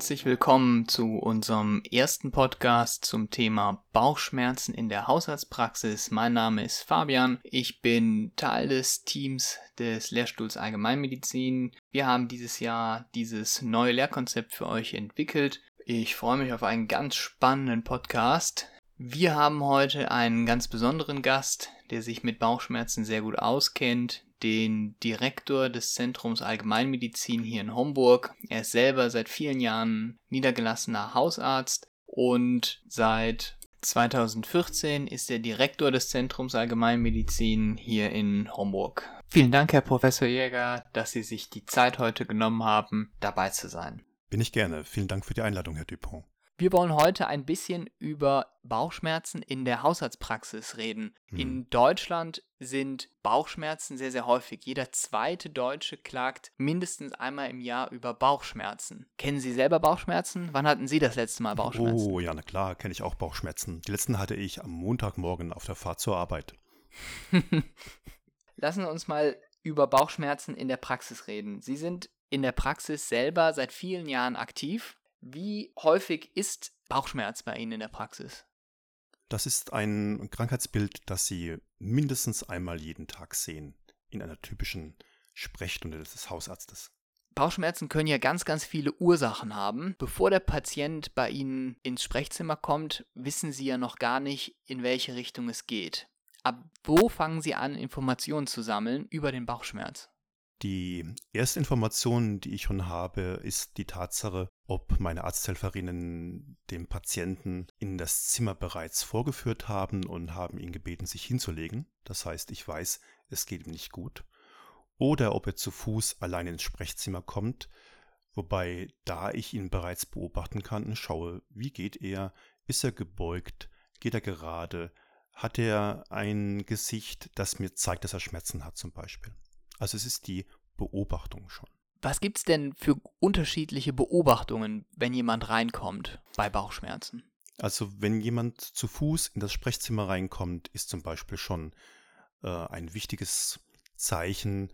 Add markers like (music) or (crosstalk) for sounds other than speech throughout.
Herzlich willkommen zu unserem ersten Podcast zum Thema Bauchschmerzen in der Haushaltspraxis. Mein Name ist Fabian. Ich bin Teil des Teams des Lehrstuhls Allgemeinmedizin. Wir haben dieses Jahr dieses neue Lehrkonzept für euch entwickelt. Ich freue mich auf einen ganz spannenden Podcast. Wir haben heute einen ganz besonderen Gast, der sich mit Bauchschmerzen sehr gut auskennt, den Direktor des Zentrums Allgemeinmedizin hier in Homburg. Er ist selber seit vielen Jahren niedergelassener Hausarzt und seit 2014 ist er Direktor des Zentrums Allgemeinmedizin hier in Homburg. Vielen Dank, Herr Professor Jäger, dass Sie sich die Zeit heute genommen haben, dabei zu sein. Bin ich gerne. Vielen Dank für die Einladung, Herr Dupont. Wir wollen heute ein bisschen über Bauchschmerzen in der Haushaltspraxis reden. Hm. In Deutschland sind Bauchschmerzen sehr, sehr häufig. Jeder zweite Deutsche klagt mindestens einmal im Jahr über Bauchschmerzen. Kennen Sie selber Bauchschmerzen? Wann hatten Sie das letzte Mal Bauchschmerzen? Oh, ja, na klar, kenne ich auch Bauchschmerzen. Die letzten hatte ich am Montagmorgen auf der Fahrt zur Arbeit. (laughs) Lassen wir uns mal über Bauchschmerzen in der Praxis reden. Sie sind in der Praxis selber seit vielen Jahren aktiv wie häufig ist Bauchschmerz bei Ihnen in der Praxis? Das ist ein Krankheitsbild, das Sie mindestens einmal jeden Tag sehen in einer typischen Sprechstunde des Hausarztes. Bauchschmerzen können ja ganz, ganz viele Ursachen haben. Bevor der Patient bei Ihnen ins Sprechzimmer kommt, wissen Sie ja noch gar nicht, in welche Richtung es geht. Ab wo fangen Sie an, Informationen zu sammeln über den Bauchschmerz? Die erste Information, die ich schon habe, ist die Tatsache, ob meine Arzthelferinnen dem Patienten in das Zimmer bereits vorgeführt haben und haben ihn gebeten, sich hinzulegen. Das heißt, ich weiß, es geht ihm nicht gut. Oder ob er zu Fuß allein ins Sprechzimmer kommt, wobei da ich ihn bereits beobachten kann und schaue, wie geht er, ist er gebeugt, geht er gerade, hat er ein Gesicht, das mir zeigt, dass er Schmerzen hat zum Beispiel. Also es ist die Beobachtung schon. Was gibt es denn für unterschiedliche Beobachtungen, wenn jemand reinkommt bei Bauchschmerzen? Also wenn jemand zu Fuß in das Sprechzimmer reinkommt, ist zum Beispiel schon äh, ein wichtiges Zeichen,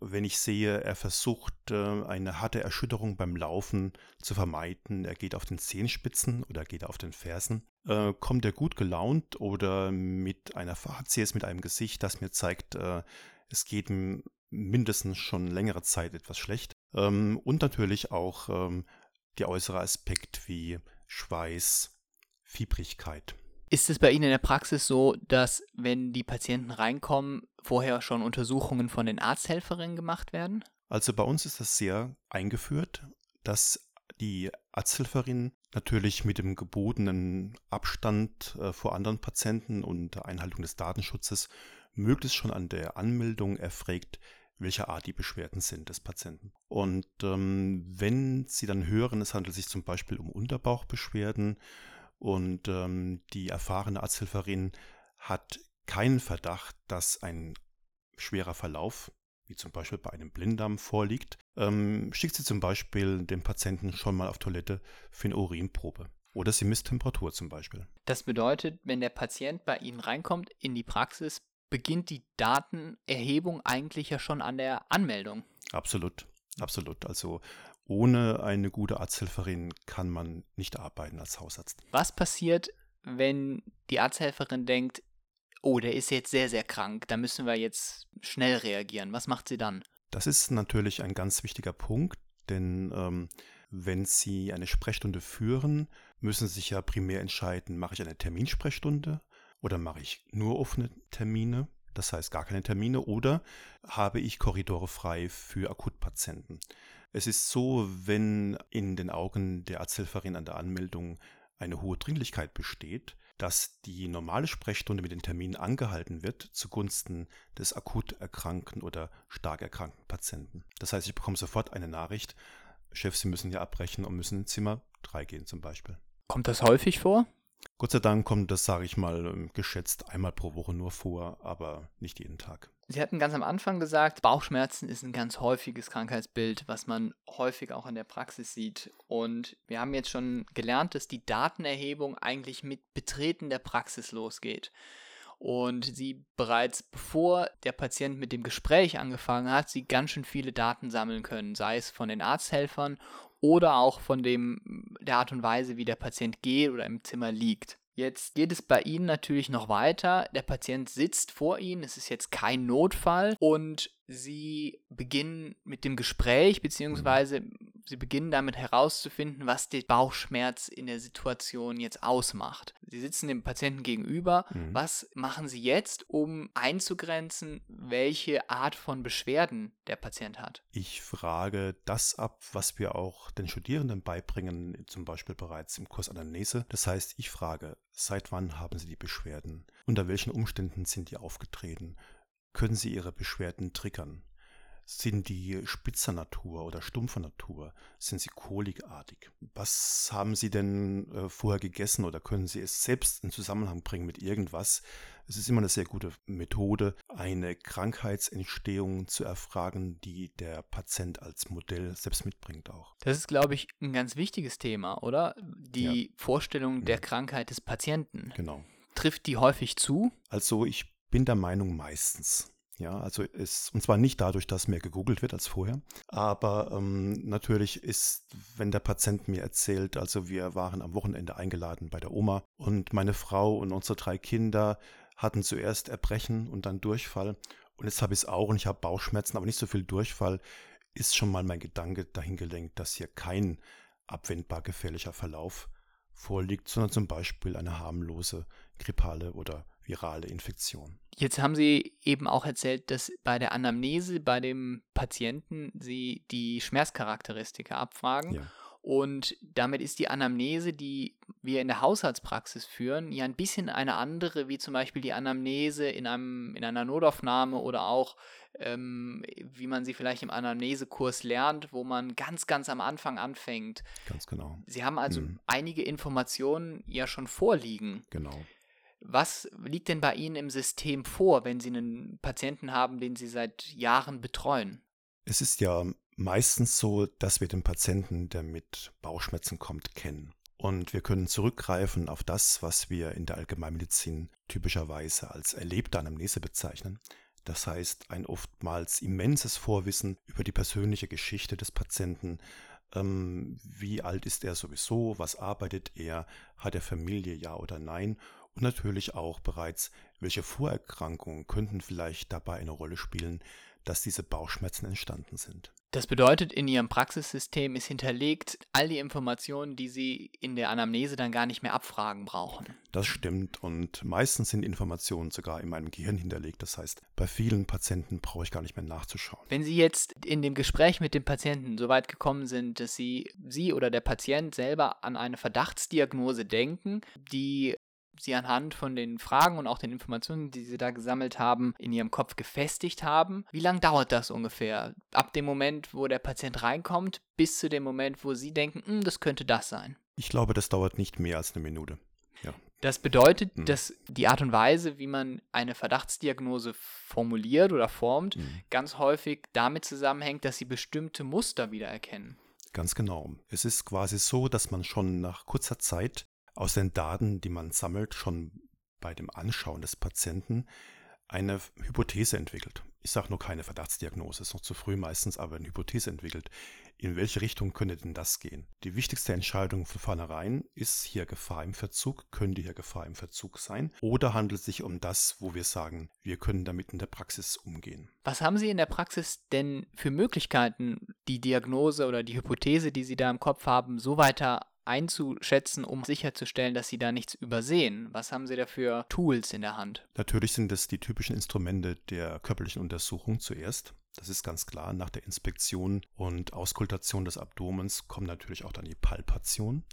wenn ich sehe, er versucht äh, eine harte Erschütterung beim Laufen zu vermeiden, er geht auf den Zehenspitzen oder geht auf den Fersen, äh, kommt er gut gelaunt oder mit einer Fazies, mit einem Gesicht, das mir zeigt, äh, es geht ihm mindestens schon längere Zeit etwas schlecht. Ähm, und natürlich auch ähm, der äußere Aspekt wie Schweiß, Fiebrigkeit. Ist es bei Ihnen in der Praxis so, dass wenn die Patienten reinkommen, vorher schon Untersuchungen von den Arzthelferinnen gemacht werden? Also bei uns ist das sehr eingeführt, dass die Arzthelferin natürlich mit dem gebotenen Abstand äh, vor anderen Patienten und Einhaltung des Datenschutzes möglichst schon an der Anmeldung erfragt, welcher Art die Beschwerden sind des Patienten. Und ähm, wenn Sie dann hören, es handelt sich zum Beispiel um Unterbauchbeschwerden und ähm, die erfahrene Arzthelferin hat keinen Verdacht, dass ein schwerer Verlauf, wie zum Beispiel bei einem Blinddarm, vorliegt, ähm, schickt sie zum Beispiel den Patienten schon mal auf Toilette für eine Urinprobe. Oder sie misst Temperatur zum Beispiel. Das bedeutet, wenn der Patient bei Ihnen reinkommt in die Praxis, beginnt die Datenerhebung eigentlich ja schon an der Anmeldung. Absolut, absolut. Also ohne eine gute Arzthelferin kann man nicht arbeiten als Hausarzt. Was passiert, wenn die Arzthelferin denkt, oh, der ist jetzt sehr, sehr krank, da müssen wir jetzt schnell reagieren. Was macht sie dann? Das ist natürlich ein ganz wichtiger Punkt, denn ähm, wenn Sie eine Sprechstunde führen, müssen Sie sich ja primär entscheiden, mache ich eine Terminsprechstunde oder mache ich nur offene Termine, das heißt gar keine Termine, oder habe ich Korridore frei für Akutpatienten? Es ist so, wenn in den Augen der Arzthelferin an der Anmeldung eine hohe Dringlichkeit besteht, dass die normale Sprechstunde mit den Terminen angehalten wird zugunsten des akut erkrankten oder stark erkrankten Patienten. Das heißt, ich bekomme sofort eine Nachricht, Chef, Sie müssen hier abbrechen und müssen in Zimmer 3 gehen zum Beispiel. Kommt das häufig vor? Gott sei Dank kommt das, sage ich mal, ähm, geschätzt einmal pro Woche nur vor, aber nicht jeden Tag. Sie hatten ganz am Anfang gesagt, Bauchschmerzen ist ein ganz häufiges Krankheitsbild, was man häufig auch in der Praxis sieht. Und wir haben jetzt schon gelernt, dass die Datenerhebung eigentlich mit Betreten der Praxis losgeht. Und sie bereits bevor der Patient mit dem Gespräch angefangen hat, sie ganz schön viele Daten sammeln können, sei es von den Arzthelfern oder auch von dem, der Art und Weise, wie der Patient geht oder im Zimmer liegt. Jetzt geht es bei Ihnen natürlich noch weiter. Der Patient sitzt vor Ihnen, es ist jetzt kein Notfall und Sie beginnen mit dem Gespräch, beziehungsweise Sie beginnen damit herauszufinden, was den Bauchschmerz in der Situation jetzt ausmacht. Sie sitzen dem Patienten gegenüber. Mhm. Was machen Sie jetzt, um einzugrenzen, welche Art von Beschwerden der Patient hat? Ich frage das ab, was wir auch den Studierenden beibringen, zum Beispiel bereits im Kurs Anamnese. Das heißt, ich frage, seit wann haben Sie die Beschwerden? Unter welchen Umständen sind die aufgetreten? können Sie Ihre Beschwerden triggern. Sind die spitzer Natur oder stumpfer Natur? Sind sie kolikartig? Was haben Sie denn äh, vorher gegessen oder können Sie es selbst in Zusammenhang bringen mit irgendwas? Es ist immer eine sehr gute Methode, eine Krankheitsentstehung zu erfragen, die der Patient als Modell selbst mitbringt auch. Das ist, glaube ich, ein ganz wichtiges Thema, oder? Die ja. Vorstellung der Krankheit des Patienten. Genau. Trifft die häufig zu? Also ich bin der Meinung meistens. Ja, also ist, und zwar nicht dadurch, dass mehr gegoogelt wird als vorher, aber ähm, natürlich ist, wenn der Patient mir erzählt, also wir waren am Wochenende eingeladen bei der Oma und meine Frau und unsere drei Kinder hatten zuerst Erbrechen und dann Durchfall und jetzt habe ich es auch und ich habe Bauchschmerzen, aber nicht so viel Durchfall, ist schon mal mein Gedanke dahin gelenkt, dass hier kein abwendbar gefährlicher Verlauf vorliegt, sondern zum Beispiel eine harmlose grippale oder virale Infektion. Jetzt haben Sie eben auch erzählt, dass bei der Anamnese bei dem Patienten Sie die Schmerzcharakteristika abfragen. Ja. Und damit ist die Anamnese, die wir in der Haushaltspraxis führen, ja ein bisschen eine andere, wie zum Beispiel die Anamnese in, einem, in einer Notaufnahme oder auch, ähm, wie man sie vielleicht im Anamnesekurs lernt, wo man ganz, ganz am Anfang anfängt. Ganz genau. Sie haben also mhm. einige Informationen ja schon vorliegen. Genau. Was liegt denn bei Ihnen im System vor, wenn Sie einen Patienten haben, den Sie seit Jahren betreuen? Es ist ja meistens so, dass wir den Patienten, der mit Bauchschmerzen kommt, kennen. Und wir können zurückgreifen auf das, was wir in der Allgemeinmedizin typischerweise als erlebte Anamnese bezeichnen. Das heißt, ein oftmals immenses Vorwissen über die persönliche Geschichte des Patienten. Ähm, wie alt ist er sowieso? Was arbeitet er? Hat er Familie? Ja oder nein? Und natürlich auch bereits, welche Vorerkrankungen könnten vielleicht dabei eine Rolle spielen, dass diese Bauchschmerzen entstanden sind. Das bedeutet, in Ihrem Praxissystem ist hinterlegt all die Informationen, die Sie in der Anamnese dann gar nicht mehr abfragen brauchen. Das stimmt und meistens sind Informationen sogar in meinem Gehirn hinterlegt. Das heißt, bei vielen Patienten brauche ich gar nicht mehr nachzuschauen. Wenn Sie jetzt in dem Gespräch mit dem Patienten so weit gekommen sind, dass Sie, Sie oder der Patient selber an eine Verdachtsdiagnose denken, die sie anhand von den Fragen und auch den Informationen, die sie da gesammelt haben, in ihrem Kopf gefestigt haben. Wie lange dauert das ungefähr? Ab dem Moment, wo der Patient reinkommt, bis zu dem Moment, wo sie denken, hm, das könnte das sein? Ich glaube, das dauert nicht mehr als eine Minute. Ja. Das bedeutet, hm. dass die Art und Weise, wie man eine Verdachtsdiagnose formuliert oder formt, hm. ganz häufig damit zusammenhängt, dass sie bestimmte Muster wiedererkennen. Ganz genau. Es ist quasi so, dass man schon nach kurzer Zeit aus den Daten, die man sammelt, schon bei dem Anschauen des Patienten eine Hypothese entwickelt. Ich sage nur keine Verdachtsdiagnose, ist noch zu früh meistens, aber eine Hypothese entwickelt. In welche Richtung könnte denn das gehen? Die wichtigste Entscheidung von vornherein, ist hier Gefahr im Verzug? Könnte hier Gefahr im Verzug sein? Oder handelt es sich um das, wo wir sagen, wir können damit in der Praxis umgehen? Was haben Sie in der Praxis denn für Möglichkeiten, die Diagnose oder die Hypothese, die Sie da im Kopf haben, so weiter einzuschätzen, um sicherzustellen, dass Sie da nichts übersehen? Was haben Sie da für Tools in der Hand? Natürlich sind es die typischen Instrumente der körperlichen Untersuchung zuerst. Das ist ganz klar. Nach der Inspektion und Auskultation des Abdomens kommt natürlich auch dann die Palpation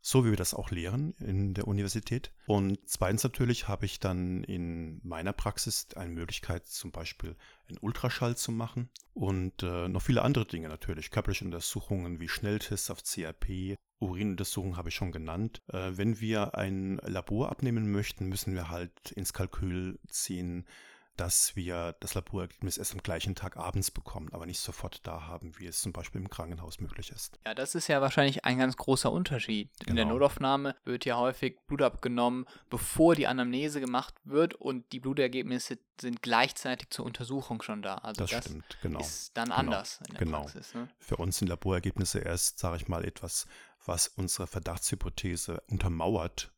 so wie wir das auch lehren in der Universität. Und zweitens natürlich habe ich dann in meiner Praxis eine Möglichkeit, zum Beispiel einen Ultraschall zu machen und äh, noch viele andere Dinge natürlich. Körperliche Untersuchungen wie Schnelltests auf CRP, Urinuntersuchungen habe ich schon genannt. Äh, wenn wir ein Labor abnehmen möchten, müssen wir halt ins Kalkül ziehen, dass wir das Laborergebnis erst am gleichen Tag abends bekommen, aber nicht sofort da haben, wie es zum Beispiel im Krankenhaus möglich ist. Ja, das ist ja wahrscheinlich ein ganz großer Unterschied. In der Genau. Notaufnahme wird ja häufig Blut abgenommen, bevor die Anamnese gemacht wird und die Blutergebnisse sind gleichzeitig zur Untersuchung schon da. Also Das, das, stimmt, genau. ist dann Genau. anders in der Genau. Praxis. Ne? Für uns sind Laborergebnisse erst, sage ich mal, etwas, was unsere Verdachtshypothese untermauert,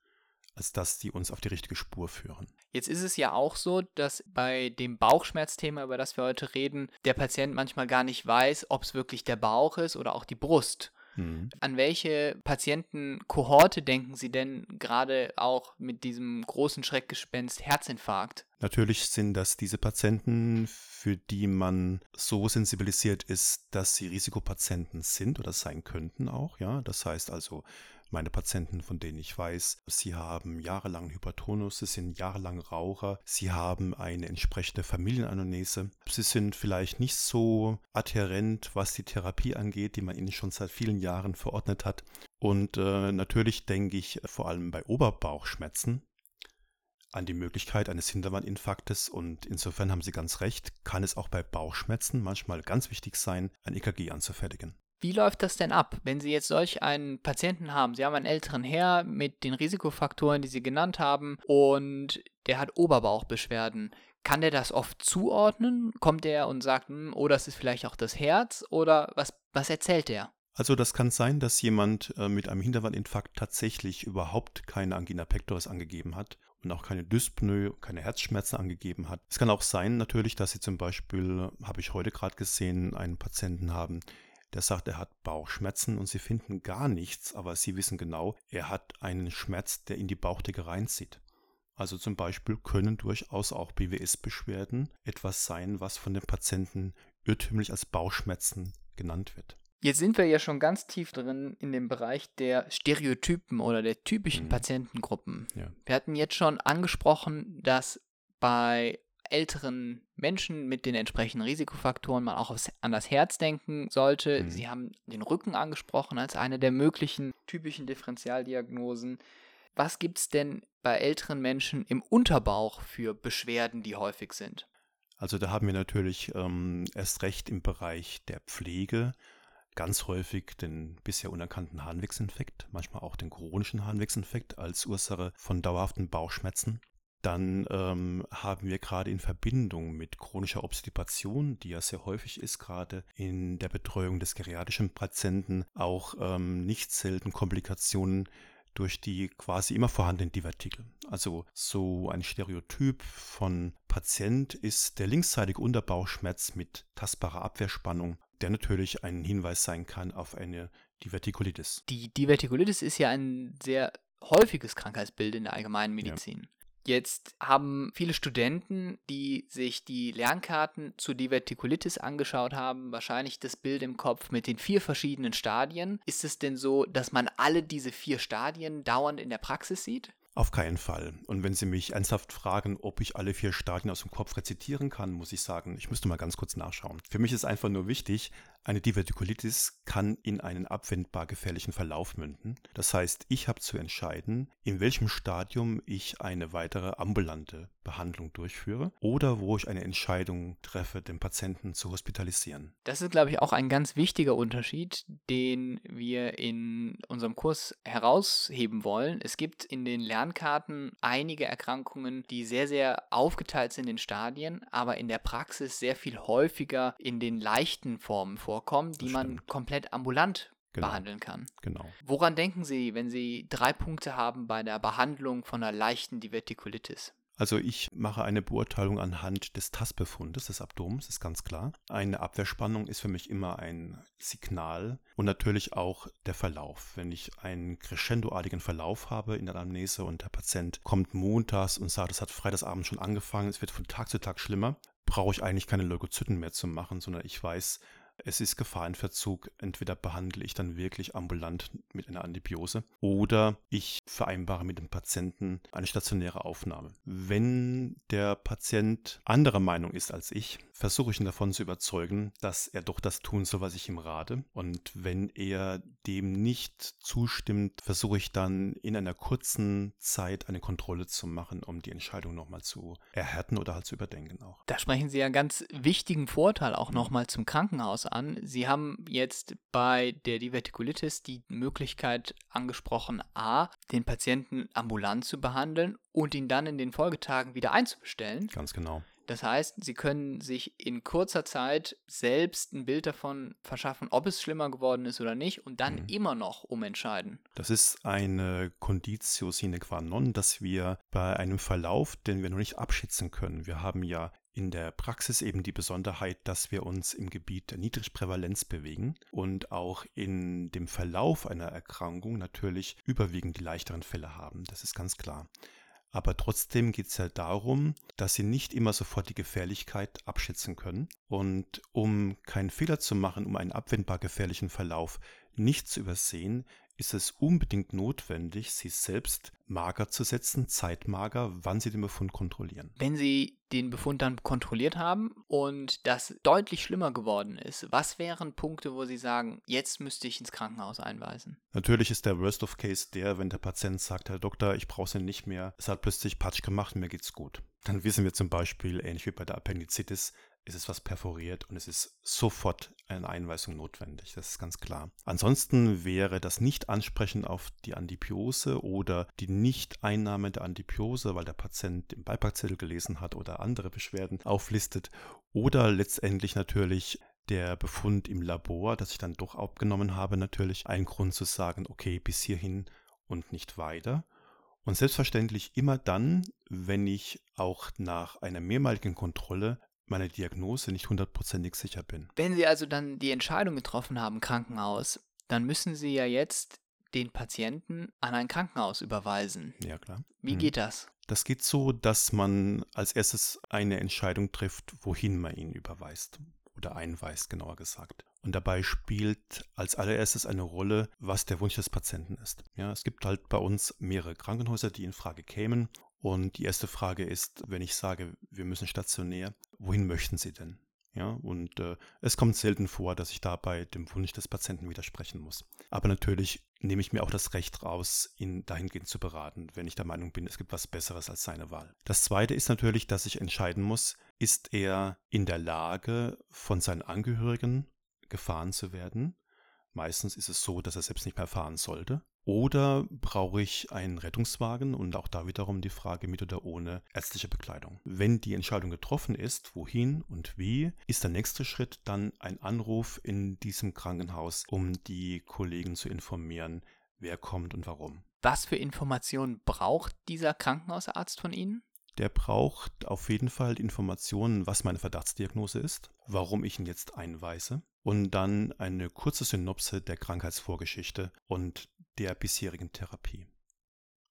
als dass die uns auf die richtige Spur führen. Jetzt ist es ja auch so, dass bei dem Bauchschmerzthema, über das wir heute reden, der Patient manchmal gar nicht weiß, ob es wirklich der Bauch ist oder auch die Brust. Mhm. An welche Patientenkohorte denken Sie denn gerade auch mit diesem großen Schreckgespenst Herzinfarkt? Natürlich sind das diese Patienten, für die man so sensibilisiert ist, dass sie Risikopatienten sind oder sein könnten auch, ja. Das heißt also, meine Patienten, von denen ich weiß, sie haben jahrelang Hypertonus, sie sind jahrelang Raucher, sie haben eine entsprechende Familienanamnese, sie sind vielleicht nicht so adhärent, was die Therapie angeht, die man ihnen schon seit vielen Jahren verordnet hat. Und äh, natürlich denke ich vor allem bei Oberbauchschmerzen an die Möglichkeit eines Hinterwandinfarktes und insofern haben Sie ganz recht, kann es auch bei Bauchschmerzen manchmal ganz wichtig sein, ein EKG anzufertigen. Wie läuft das denn ab, wenn Sie jetzt solch einen Patienten haben? Sie haben einen älteren Herr mit den Risikofaktoren, die Sie genannt haben, und der hat Oberbauchbeschwerden. Kann der das oft zuordnen? Kommt der und sagt, hm, oh, das ist vielleicht auch das Herz? Oder was, was erzählt der? Also das kann sein, dass jemand äh, mit einem Hinterwandinfarkt tatsächlich überhaupt keine Angina pectoris angegeben hat und auch keine Dyspnoe, keine Herzschmerzen angegeben hat. Es kann auch sein natürlich, dass Sie zum Beispiel, habe ich heute gerade gesehen, einen Patienten haben, der sagt, er hat Bauchschmerzen und Sie finden gar nichts, aber Sie wissen genau, er hat einen Schmerz, der in die Bauchdecke reinzieht. Also zum Beispiel können durchaus auch BWS-Beschwerden etwas sein, was von den Patienten irrtümlich als Bauchschmerzen genannt wird. Jetzt sind wir ja schon ganz tief drin in dem Bereich der Stereotypen oder der typischen Mhm. Patientengruppen. Ja. Wir hatten jetzt schon angesprochen, dass bei älteren Menschen mit den entsprechenden Risikofaktoren man auch aufs, an das Herz denken sollte. Mhm. Sie haben den Rücken angesprochen als eine der möglichen typischen Differentialdiagnosen. Was gibt es denn bei älteren Menschen im Unterbauch für Beschwerden, die häufig sind? Also da haben wir natürlich ähm, erst recht im Bereich der Pflege ganz häufig den bisher unerkannten Harnwegsinfekt, manchmal auch den chronischen Harnwegsinfekt als Ursache von dauerhaften Bauchschmerzen. Dann ähm, haben wir gerade in Verbindung mit chronischer Obstipation, die ja sehr häufig ist, gerade in der Betreuung des geriatrischen Patienten, auch ähm, nicht selten Komplikationen durch die quasi immer vorhandenen Divertikel. Also so ein Stereotyp von Patient ist der linksseitige Unterbauchschmerz mit tastbarer Abwehrspannung, der natürlich ein Hinweis sein kann auf eine Divertikulitis. Die Divertikulitis ist ja ein sehr häufiges Krankheitsbild in der allgemeinen Medizin. Jetzt haben viele Studenten, die sich die Lernkarten zur Divertikulitis angeschaut haben, wahrscheinlich das Bild im Kopf mit den vier verschiedenen Stadien. Ist es denn so, dass man alle diese vier Stadien dauernd in der Praxis sieht? Auf keinen Fall. Und wenn Sie mich ernsthaft fragen, ob ich alle vier Stadien aus dem Kopf rezitieren kann, muss ich sagen, ich müsste mal ganz kurz nachschauen. Für mich ist einfach nur wichtig, eine Divertikulitis kann in einen abwendbar gefährlichen Verlauf münden. Das heißt, ich habe zu entscheiden, in welchem Stadium ich eine weitere ambulante Behandlung durchführe oder wo ich eine Entscheidung treffe, den Patienten zu hospitalisieren. Das ist, glaube ich, auch ein ganz wichtiger Unterschied, den wir in unserem Kurs herausheben wollen. Es gibt in den Lernkarten einige Erkrankungen, die sehr, sehr aufgeteilt sind in Stadien, aber in der Praxis sehr viel häufiger in den leichten Formen vorkommen, die Das man komplett ambulant Genau. behandeln kann. Genau. Woran denken Sie, wenn Sie drei Punkte haben bei der Behandlung von einer leichten Divertikulitis? Also ich mache eine Beurteilung anhand des Tastbefundes des Abdomens, ist ganz klar. Eine Abwehrspannung ist für mich immer ein Signal und natürlich auch der Verlauf. Wenn ich einen crescendoartigen Verlauf habe in der Anamnese und der Patient kommt montags und sagt, es hat freitagsabend schon angefangen, es wird von Tag zu Tag schlimmer, brauche ich eigentlich keine Leukozyten mehr zu machen, sondern ich weiß, es ist Gefahr in Verzug. Entweder behandle ich dann wirklich ambulant mit einer Antibiose oder ich vereinbare mit dem Patienten eine stationäre Aufnahme. Wenn der Patient anderer Meinung ist als ich, versuche ich ihn davon zu überzeugen, dass er doch das tun soll, was ich ihm rate. Und wenn er dem nicht zustimmt, versuche ich dann in einer kurzen Zeit eine Kontrolle zu machen, um die Entscheidung nochmal zu erhärten oder halt zu überdenken auch. Da sprechen Sie ja einen ganz wichtigen Vorteil auch nochmal zum Krankenhaus an. Sie haben jetzt bei der Divertikulitis die Möglichkeit angesprochen, a, den Patienten ambulant zu behandeln und ihn dann in den Folgetagen wieder einzubestellen. Ganz genau. Das heißt, Sie können sich in kurzer Zeit selbst ein Bild davon verschaffen, ob es schlimmer geworden ist oder nicht und dann mhm. immer noch umentscheiden. Das ist eine Conditio sine qua non, dass wir bei einem Verlauf, den wir noch nicht abschätzen können, wir haben ja in der Praxis eben die Besonderheit, dass wir uns im Gebiet der Niedrigprävalenz bewegen und auch in dem Verlauf einer Erkrankung natürlich überwiegend die leichteren Fälle haben. Das ist ganz klar. Aber trotzdem geht es ja darum, dass sie nicht immer sofort die Gefährlichkeit abschätzen können. Und um keinen Fehler zu machen, um einen abwendbar gefährlichen Verlauf nicht zu übersehen, ist es unbedingt notwendig, sie selbst mager zu setzen, zeitmager, wann sie den Befund kontrollieren. Wenn Sie den Befund dann kontrolliert haben und das deutlich schlimmer geworden ist, was wären Punkte, wo Sie sagen, jetzt müsste ich ins Krankenhaus einweisen? Natürlich ist der Worst of Case der, wenn der Patient sagt, Herr Doktor, ich brauche sie nicht mehr, es hat plötzlich Patsch gemacht, mir geht's gut. Dann wissen wir zum Beispiel, ähnlich wie bei der Appendizitis, ist es was perforiert und es ist sofort eine Einweisung notwendig. Das ist ganz klar. Ansonsten wäre das Nicht-Ansprechen auf die Antibiose oder die Nicht-Einnahme der Antibiose, weil der Patient im Beipackzettel gelesen hat oder andere Beschwerden auflistet oder letztendlich natürlich der Befund im Labor, das ich dann doch abgenommen habe, natürlich ein Grund zu sagen, okay, bis hierhin und nicht weiter. Und selbstverständlich immer dann, wenn ich auch nach einer mehrmaligen Kontrolle meiner Diagnose nicht hundertprozentig sicher bin. Wenn Sie also dann die Entscheidung getroffen haben, Krankenhaus, dann müssen Sie ja jetzt den Patienten an ein Krankenhaus überweisen. Ja, klar. Wie mhm. geht das? Das geht so, dass man als erstes eine Entscheidung trifft, wohin man ihn überweist oder einweist, genauer gesagt. Und dabei spielt als allererstes eine Rolle, was der Wunsch des Patienten ist. Ja, es gibt halt bei uns mehrere Krankenhäuser, die in Frage kämen und die erste Frage ist, wenn ich sage, wir müssen stationär, wohin möchten Sie denn? Ja, und äh, es kommt selten vor, dass ich dabei dem Wunsch des Patienten widersprechen muss. Aber natürlich nehme ich mir auch das Recht raus, ihn dahingehend zu beraten, wenn ich der Meinung bin, es gibt was Besseres als seine Wahl. Das zweite ist natürlich, dass ich entscheiden muss, ist er in der Lage, von seinen Angehörigen gefahren zu werden? Meistens ist es so, dass er selbst nicht mehr fahren sollte. Oder brauche ich einen Rettungswagen und auch da wiederum die Frage mit oder ohne ärztliche Bekleidung. Wenn die Entscheidung getroffen ist, wohin und wie, ist der nächste Schritt dann ein Anruf in diesem Krankenhaus, um die Kollegen zu informieren, wer kommt und warum. Was für Informationen braucht dieser Krankenhausarzt von Ihnen? Der braucht auf jeden Fall Informationen, was meine Verdachtsdiagnose ist, warum ich ihn jetzt einweise und dann eine kurze Synopse der Krankheitsvorgeschichte und der bisherigen Therapie.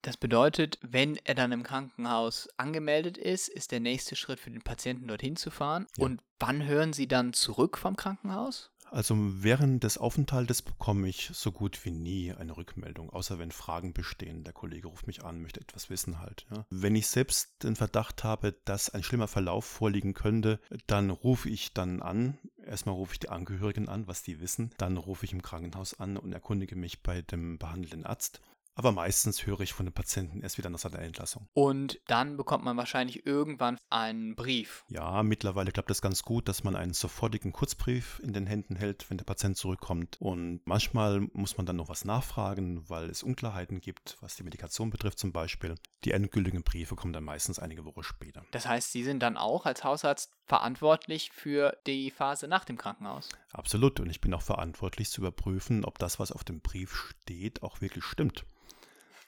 Das bedeutet, wenn er dann im Krankenhaus angemeldet ist, ist der nächste Schritt für den Patienten dorthin zu fahren. Ja. Und wann hören Sie dann zurück vom Krankenhaus? Also während des Aufenthaltes bekomme ich so gut wie nie eine Rückmeldung, außer wenn Fragen bestehen. Der Kollege ruft mich an, möchte etwas wissen halt. Ja. Wenn ich selbst den Verdacht habe, dass ein schlimmer Verlauf vorliegen könnte, dann rufe ich dann an. Erstmal rufe ich die Angehörigen an, was die wissen. Dann rufe ich im Krankenhaus an und erkundige mich bei dem behandelnden Arzt. Aber meistens höre ich von dem Patienten erst wieder nach seiner Entlassung. Und dann bekommt man wahrscheinlich irgendwann einen Brief. Ja, mittlerweile klappt es ganz gut, dass man einen sofortigen Kurzbrief in den Händen hält, wenn der Patient zurückkommt. Und manchmal muss man dann noch was nachfragen, weil es Unklarheiten gibt, was die Medikation betrifft zum Beispiel. Die endgültigen Briefe kommen dann meistens einige Wochen später. Das heißt, Sie sind dann auch als Hausarzt verantwortlich für die Phase nach dem Krankenhaus? Absolut. Und ich bin auch verantwortlich zu überprüfen, ob das, was auf dem Brief steht, auch wirklich stimmt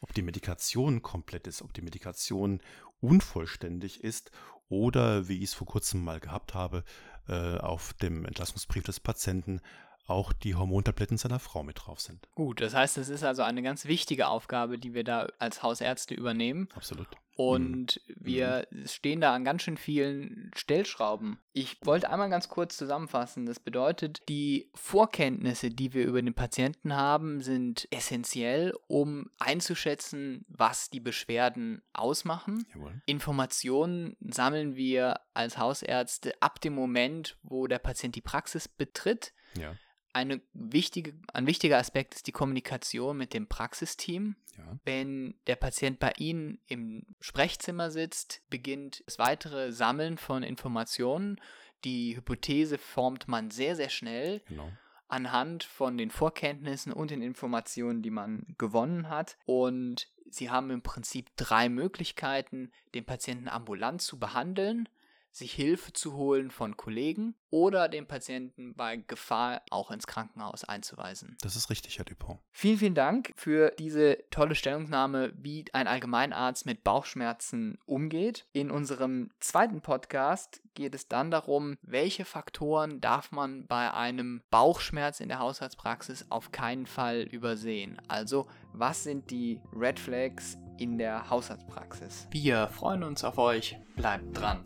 ob die Medikation komplett ist, ob die Medikation unvollständig ist oder, wie ich es vor kurzem mal gehabt habe, äh, auf dem Entlassungsbrief des Patienten auch die Hormontabletten seiner Frau mit drauf sind. Gut, das heißt, es ist also eine ganz wichtige Aufgabe, die wir da als Hausärzte übernehmen. Absolut. Und mhm. wir stehen da an ganz schön vielen Stellschrauben. Ich wollte einmal ganz kurz zusammenfassen. Das bedeutet, die Vorkenntnisse, die wir über den Patienten haben, sind essentiell, um einzuschätzen, was die Beschwerden ausmachen. Jawohl. Informationen sammeln wir als Hausärzte ab dem Moment, wo der Patient die Praxis betritt. Ja eine wichtige, ein wichtiger Aspekt ist die Kommunikation mit dem Praxisteam. Ja. Wenn der Patient bei Ihnen im Sprechzimmer sitzt, beginnt das weitere Sammeln von Informationen. Die Hypothese formt man sehr, sehr schnell. Genau anhand von den Vorkenntnissen und den Informationen, die man gewonnen hat. Und Sie haben im Prinzip drei Möglichkeiten, den Patienten ambulant zu behandeln sich Hilfe zu holen von Kollegen oder den Patienten bei Gefahr auch ins Krankenhaus einzuweisen. Das ist richtig, Herr Dupont. Vielen, vielen Dank für diese tolle Stellungnahme, wie ein Allgemeinarzt mit Bauchschmerzen umgeht. In unserem zweiten Podcast geht es dann darum, welche Faktoren darf man bei einem Bauchschmerz in der Haushaltspraxis auf keinen Fall übersehen. Also, was sind die Red Flags in der Haushaltspraxis? Wir freuen uns auf euch. Bleibt dran.